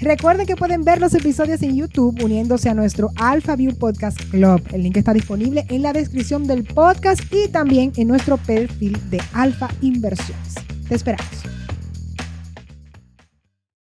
Recuerden que pueden ver los episodios en YouTube uniéndose a nuestro Alpha View Podcast Club. El link está disponible en la descripción del podcast y también en nuestro perfil de Alpha Inversiones. Te esperamos.